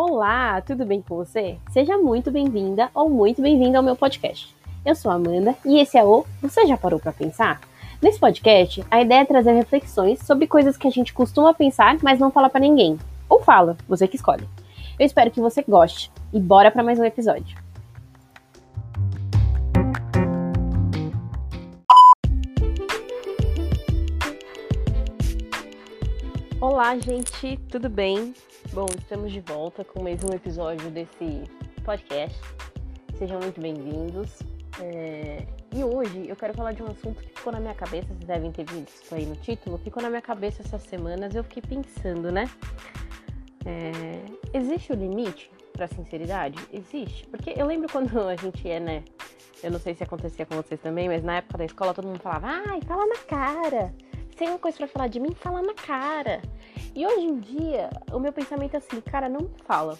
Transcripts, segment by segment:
Olá, tudo bem com você? Seja muito bem-vinda ou muito bem-vindo ao meu podcast. Eu sou Amanda e esse é o Você já parou para pensar? Nesse podcast, a ideia é trazer reflexões sobre coisas que a gente costuma pensar, mas não fala para ninguém. Ou fala, você que escolhe. Eu espero que você goste e bora para mais um episódio. Olá, gente, tudo bem? Bom, estamos de volta com mais um episódio desse podcast. Sejam muito bem-vindos. É... E hoje eu quero falar de um assunto que ficou na minha cabeça, vocês devem ter visto aí no título, ficou na minha cabeça essas semanas eu fiquei pensando, né? É... Existe o um limite para sinceridade? Existe. Porque eu lembro quando a gente é, né? Eu não sei se acontecia com vocês também, mas na época da escola todo mundo falava, ai, fala na cara. Se tem uma coisa para falar de mim, fala na cara. E hoje em dia, o meu pensamento é assim, cara, não fala.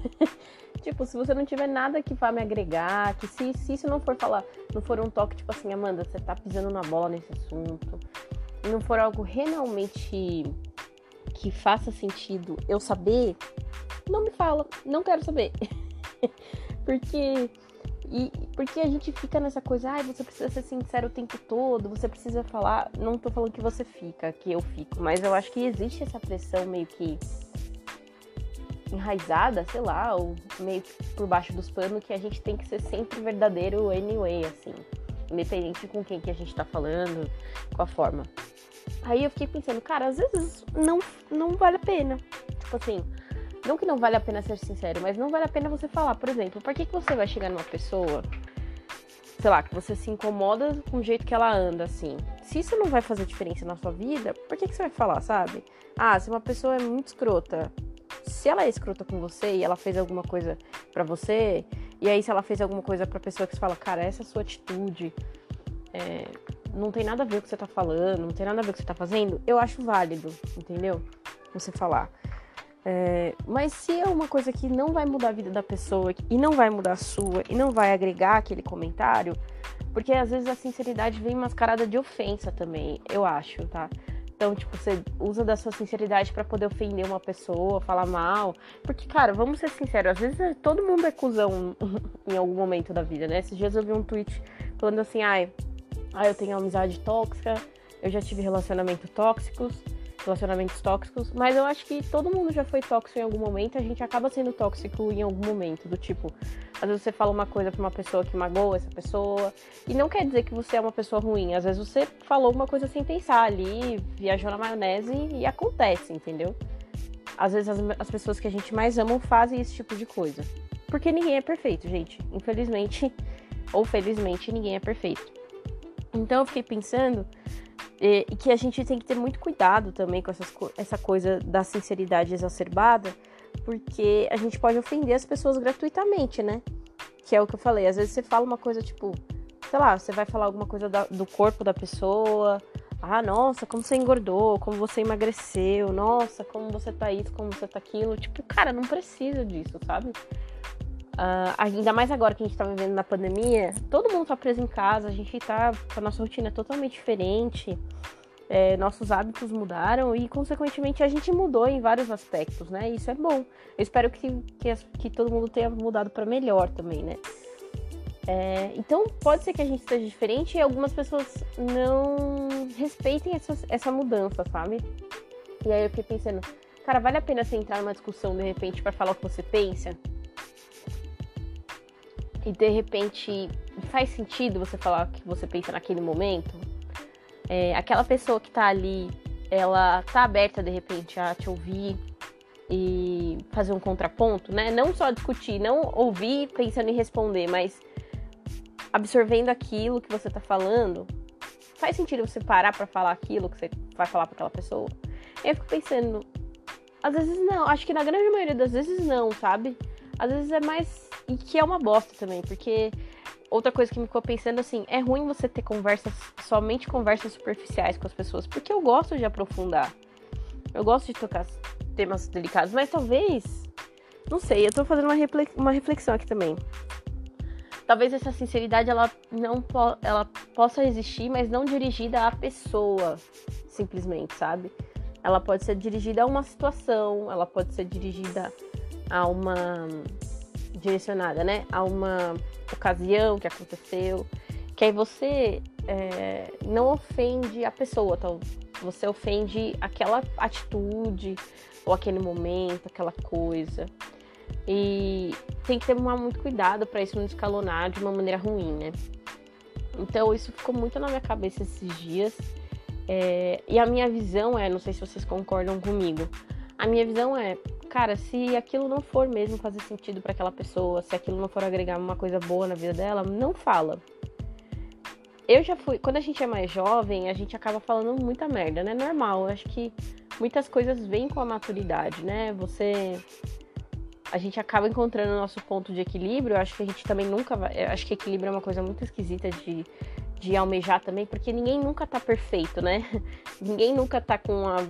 tipo, se você não tiver nada que vá me agregar, que se, se isso não for falar, não for um toque, tipo assim, Amanda, você tá pisando na bola nesse assunto, não for algo realmente que faça sentido eu saber, não me fala, não quero saber. Porque e porque a gente fica nessa coisa, ai, ah, você precisa ser sincero o tempo todo, você precisa falar. Não tô falando que você fica, que eu fico, mas eu acho que existe essa pressão meio que enraizada, sei lá, ou meio que por baixo dos panos, que a gente tem que ser sempre verdadeiro anyway, assim. Independente com quem que a gente tá falando, com a forma. Aí eu fiquei pensando, cara, às vezes não, não vale a pena. Tipo assim, não que não vale a pena ser sincero, mas não vale a pena você falar. Por exemplo, por que, que você vai chegar numa pessoa, sei lá, que você se incomoda com o jeito que ela anda, assim? Se isso não vai fazer diferença na sua vida, por que, que você vai falar, sabe? Ah, se uma pessoa é muito escrota, se ela é escrota com você e ela fez alguma coisa para você, e aí se ela fez alguma coisa pra pessoa que você fala, cara, essa é a sua atitude, é, não tem nada a ver com o que você tá falando, não tem nada a ver com o que você tá fazendo, eu acho válido, entendeu? Você falar. É, mas se é uma coisa que não vai mudar a vida da pessoa e não vai mudar a sua e não vai agregar aquele comentário, porque às vezes a sinceridade vem mascarada de ofensa também, eu acho, tá? Então, tipo, você usa da sua sinceridade para poder ofender uma pessoa, falar mal. Porque, cara, vamos ser sinceros, às vezes é, todo mundo é cuzão em algum momento da vida, né? Esses dias eu vi um tweet falando assim, ai, ai eu tenho amizade tóxica, eu já tive relacionamentos tóxicos relacionamentos tóxicos, mas eu acho que todo mundo já foi tóxico em algum momento, a gente acaba sendo tóxico em algum momento, do tipo, às vezes você fala uma coisa pra uma pessoa que magoa essa pessoa, e não quer dizer que você é uma pessoa ruim, às vezes você falou uma coisa sem pensar ali, viajou na maionese e acontece, entendeu? Às vezes as, as pessoas que a gente mais ama fazem esse tipo de coisa. Porque ninguém é perfeito, gente. Infelizmente, ou felizmente, ninguém é perfeito. Então eu fiquei pensando e, e, que a gente tem que ter muito cuidado também com essas, essa coisa da sinceridade exacerbada, porque a gente pode ofender as pessoas gratuitamente, né? Que é o que eu falei. Às vezes você fala uma coisa tipo, sei lá, você vai falar alguma coisa da, do corpo da pessoa. Ah, nossa, como você engordou, como você emagreceu, nossa, como você tá isso, como você tá aquilo. Tipo, cara, não precisa disso, sabe? Uh, ainda mais agora que a gente tá vivendo na pandemia, todo mundo tá preso em casa, a gente tá a nossa rotina totalmente diferente, é, nossos hábitos mudaram e, consequentemente, a gente mudou em vários aspectos, né? Isso é bom. Eu espero que, que, que todo mundo tenha mudado para melhor também, né? É, então, pode ser que a gente esteja diferente e algumas pessoas não respeitem essa, essa mudança, sabe? E aí eu fiquei pensando, cara, vale a pena você entrar numa discussão de repente para falar o que você pensa? E de repente faz sentido você falar o que você pensa naquele momento, é, aquela pessoa que tá ali, ela tá aberta de repente a te ouvir e fazer um contraponto, né? Não só discutir, não ouvir pensando em responder, mas absorvendo aquilo que você tá falando. Faz sentido você parar para falar aquilo que você vai falar para aquela pessoa? Eu fico pensando, às vezes não, acho que na grande maioria das vezes não, sabe? Às vezes é mais e que é uma bosta também, porque outra coisa que me ficou pensando assim, é ruim você ter conversas, somente conversas superficiais com as pessoas, porque eu gosto de aprofundar. Eu gosto de tocar temas delicados, mas talvez, não sei, eu tô fazendo uma reflexão aqui também. Talvez essa sinceridade ela não po ela possa existir, mas não dirigida à pessoa, simplesmente, sabe? Ela pode ser dirigida a uma situação, ela pode ser dirigida a uma direcionada, né? A uma ocasião que aconteceu, que aí você é, não ofende a pessoa, então você ofende aquela atitude ou aquele momento, aquela coisa. E tem que tomar muito cuidado para isso não escalonar de uma maneira ruim, né? Então isso ficou muito na minha cabeça esses dias. É, e a minha visão é, não sei se vocês concordam comigo, a minha visão é, cara, se aquilo não for mesmo fazer sentido para aquela pessoa, se aquilo não for agregar uma coisa boa na vida dela, não fala. Eu já fui, quando a gente é mais jovem, a gente acaba falando muita merda, né? Normal. Acho que muitas coisas vêm com a maturidade, né? Você a gente acaba encontrando o nosso ponto de equilíbrio. Eu acho que a gente também nunca vai. Acho que equilíbrio é uma coisa muito esquisita de, de almejar também, porque ninguém nunca tá perfeito, né? ninguém nunca tá com a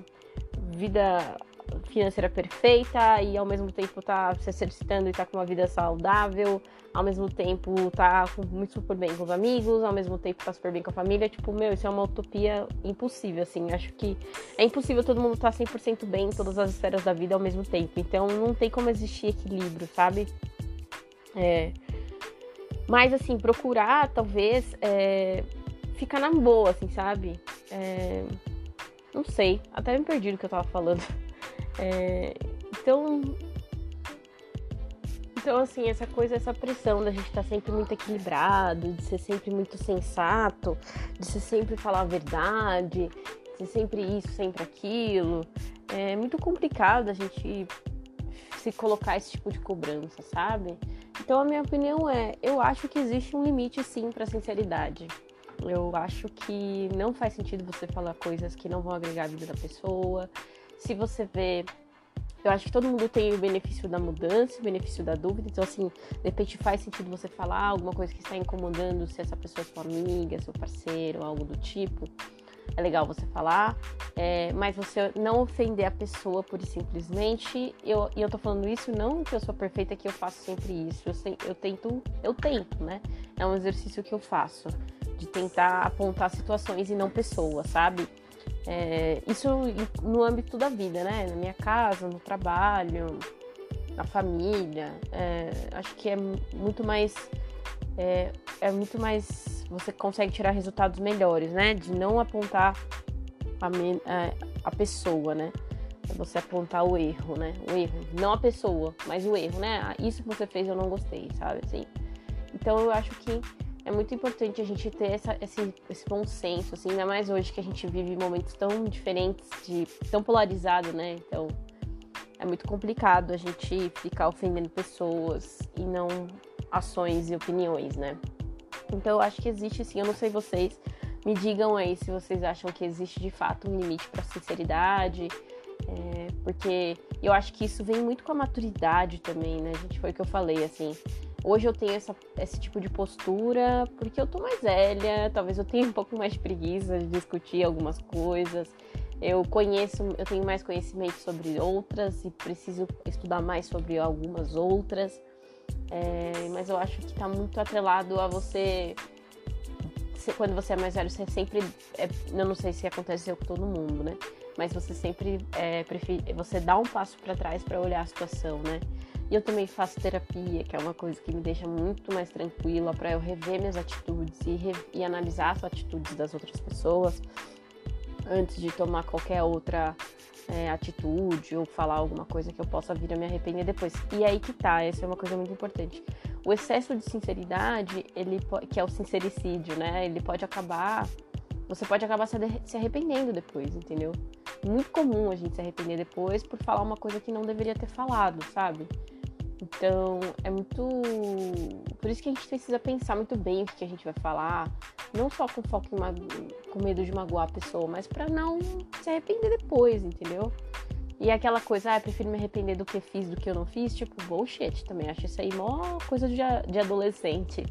vida financeira perfeita e ao mesmo tempo tá se exercitando e tá com uma vida saudável, ao mesmo tempo tá muito super bem com os amigos, ao mesmo tempo tá super bem com a família. Tipo, meu, isso é uma utopia impossível, assim. Acho que é impossível todo mundo tá 100% bem em todas as esferas da vida ao mesmo tempo. Então não tem como existir equilíbrio, sabe? É. Mas, assim, procurar, talvez, é... ficar na boa, assim, sabe? É... Não sei, até me perdi do que eu tava falando. É, então, então, assim, essa coisa, essa pressão da gente estar tá sempre muito equilibrado, de ser sempre muito sensato, de ser sempre falar a verdade, de ser sempre isso, sempre aquilo, é muito complicado a gente se colocar esse tipo de cobrança, sabe? Então, a minha opinião é: eu acho que existe um limite sim para sinceridade. Eu acho que não faz sentido você falar coisas que não vão agregar a vida da pessoa, se você vê eu acho que todo mundo tem o benefício da mudança, o benefício da dúvida. Então, assim, de repente faz sentido você falar alguma coisa que está incomodando, se essa pessoa é sua amiga, seu parceiro, algo do tipo. É legal você falar, é, mas você não ofender a pessoa por simplesmente. Eu, e eu tô falando isso não que eu sou perfeita, que eu faço sempre isso. Eu, eu tento, eu tento, né? É um exercício que eu faço, de tentar apontar situações e não pessoas, sabe? É, isso no âmbito da vida, né? Na minha casa, no trabalho, na família. É, acho que é muito mais. É, é, muito mais. Você consegue tirar resultados melhores, né? De não apontar a, a, a pessoa, né? É você apontar o erro, né? O erro. Não a pessoa, mas o erro, né? Ah, isso que você fez eu não gostei, sabe? Assim. Então eu acho que é muito importante a gente ter essa, esse, esse bom senso, assim, ainda mais hoje que a gente vive momentos tão diferentes, de, tão polarizados, né? Então é muito complicado a gente ficar ofendendo pessoas e não ações e opiniões, né? Então eu acho que existe sim, eu não sei vocês, me digam aí se vocês acham que existe de fato um limite para sinceridade, é, porque eu acho que isso vem muito com a maturidade também, né? Gente foi o que eu falei, assim. Hoje eu tenho essa, esse tipo de postura porque eu tô mais velha, talvez eu tenha um pouco mais de preguiça de discutir algumas coisas. Eu conheço, eu tenho mais conhecimento sobre outras e preciso estudar mais sobre algumas outras. É, mas eu acho que tá muito atrelado a você. Quando você é mais velho, você sempre. É, eu não sei se aconteceu com todo mundo, né? Mas você sempre é, prefere, você dá um passo para trás para olhar a situação, né? E eu também faço terapia, que é uma coisa que me deixa muito mais tranquila para eu rever minhas atitudes e, re e analisar as atitudes das outras pessoas antes de tomar qualquer outra é, atitude ou falar alguma coisa que eu possa vir a me arrepender depois. E aí que tá, essa é uma coisa muito importante. O excesso de sinceridade, ele que é o sincericídio, né? Ele pode acabar, você pode acabar se arrependendo depois, entendeu? Muito comum a gente se arrepender depois por falar uma coisa que não deveria ter falado, sabe? Então, é muito. Por isso que a gente precisa pensar muito bem o que a gente vai falar. Não só com foco em mag... com medo de magoar a pessoa, mas para não se arrepender depois, entendeu? E aquela coisa, ah, prefiro me arrepender do que fiz do que eu não fiz, tipo, bullshit também. Acho isso aí mó coisa de, de adolescente.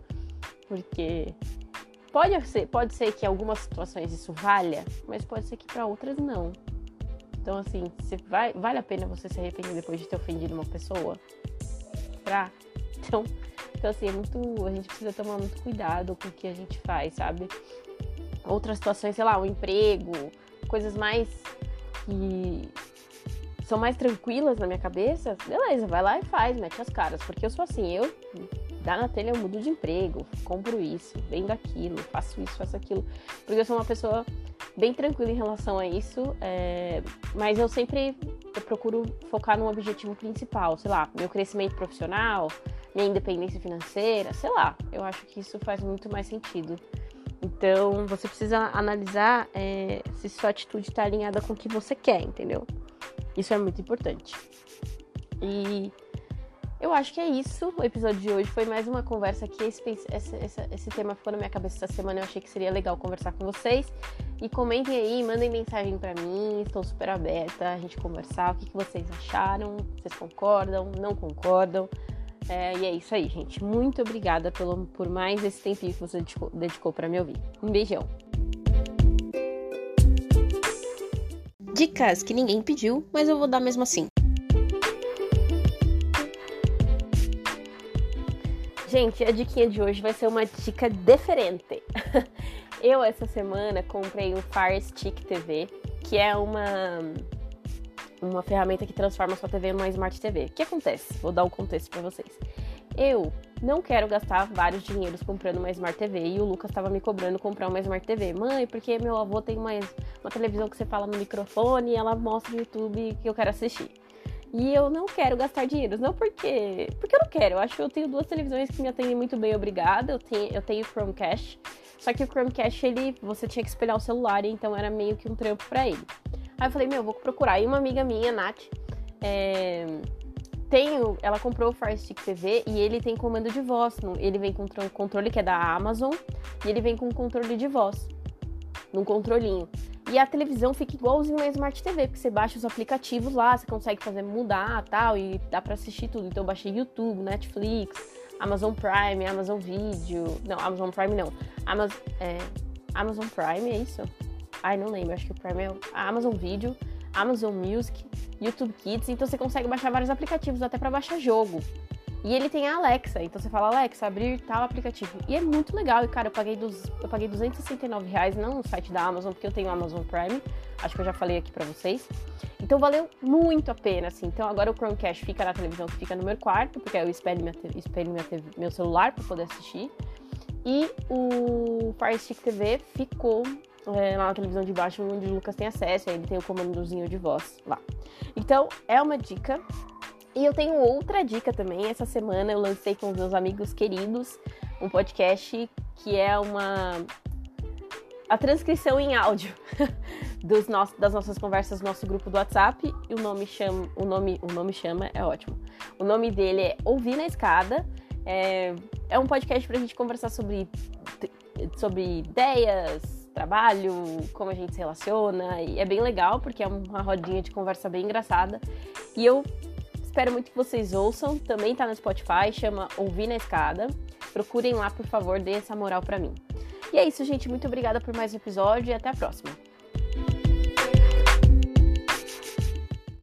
Porque pode ser, pode ser que em algumas situações isso valha, mas pode ser que para outras não. Então, assim, vai, vale a pena você se arrepender depois de ter ofendido uma pessoa? Pra? Então, então, assim, é muito. A gente precisa tomar muito cuidado com o que a gente faz, sabe? Outras situações, sei lá, o um emprego, coisas mais que são mais tranquilas na minha cabeça, beleza, vai lá e faz, mete as caras. Porque eu sou assim, eu dá na telha, eu mudo de emprego, compro isso, vendo aquilo, faço isso, faço aquilo. Porque eu sou uma pessoa bem tranquila em relação a isso, é... mas eu sempre eu procuro focar num objetivo principal, sei lá, meu crescimento profissional, minha independência financeira, sei lá. Eu acho que isso faz muito mais sentido. Então, você precisa analisar é, se sua atitude está alinhada com o que você quer, entendeu? Isso é muito importante. E eu acho que é isso. O episódio de hoje foi mais uma conversa aqui. Esse, esse, esse, esse, tema ficou na minha cabeça essa semana. Eu achei que seria legal conversar com vocês. E comentem aí, mandem mensagem para mim. Estou super aberta a gente conversar. O que, que vocês acharam? Vocês concordam? Não concordam? É, e é isso aí, gente. Muito obrigada pelo, por mais esse tempinho que você dedicou, dedicou para me ouvir. Um beijão. Dicas que ninguém pediu, mas eu vou dar mesmo assim. Gente, a diquinha de hoje vai ser uma dica diferente. Eu, essa semana, comprei um Fire Stick TV, que é uma uma ferramenta que transforma sua TV numa Smart TV. O que acontece? Vou dar um contexto para vocês. Eu não quero gastar vários dinheiros comprando uma Smart TV e o Lucas estava me cobrando comprar uma Smart TV. Mãe, porque meu avô tem uma, uma televisão que você fala no microfone e ela mostra no YouTube que eu quero assistir. E eu não quero gastar dinheiro, não porque. Porque eu não quero. Eu acho que eu tenho duas televisões que me atendem muito bem, obrigada. Eu tenho, eu tenho Chromecast. Só que o Chromecast, ele, você tinha que espelhar o celular, então era meio que um trampo para ele. Aí eu falei, meu, vou procurar. E uma amiga minha, Nath, é, tem, ela comprou o Fire Stick TV e ele tem comando de voz. Ele vem com um controle que é da Amazon e ele vem com um controle de voz, num controlinho. E a televisão fica igualzinho uma Smart TV, porque você baixa os aplicativos lá, você consegue fazer mudar tal, e dá pra assistir tudo. Então eu baixei YouTube, Netflix, Amazon Prime, Amazon Video. Não, Amazon Prime não. Amazon, é, Amazon Prime, é isso? Ai, não lembro, acho que o Prime é a Amazon Video, Amazon Music, YouTube Kids, então você consegue baixar vários aplicativos até para baixar jogo. E ele tem a Alexa, então você fala, Alexa, abrir tal aplicativo. E é muito legal, e cara, eu paguei, dos, eu paguei 269 reais, não no site da Amazon, porque eu tenho Amazon Prime, acho que eu já falei aqui pra vocês. Então valeu muito a pena, assim. Então agora o Chromecast fica na televisão que fica no meu quarto, porque eu espelho, minha, espelho minha meu celular para poder assistir. E o Fire Stick TV ficou é, lá na televisão de baixo, onde o Lucas tem acesso, aí ele tem o comandozinho de voz lá. Então, é uma dica. E eu tenho outra dica também. Essa semana eu lancei com os meus amigos queridos um podcast que é uma a transcrição em áudio dos nossos, das nossas conversas no nosso grupo do WhatsApp. E o nome chama, o nome, o nome chama é ótimo. O nome dele é Ouvir na Escada. É, é um podcast para a gente conversar sobre sobre ideias, trabalho, como a gente se relaciona. E é bem legal, porque é uma rodinha de conversa bem engraçada. E eu espero muito que vocês ouçam. Também tá no Spotify, chama Ouvir na Escada. Procurem lá, por favor, dê essa moral para mim. E é isso, gente. Muito obrigada por mais um episódio e até a próxima.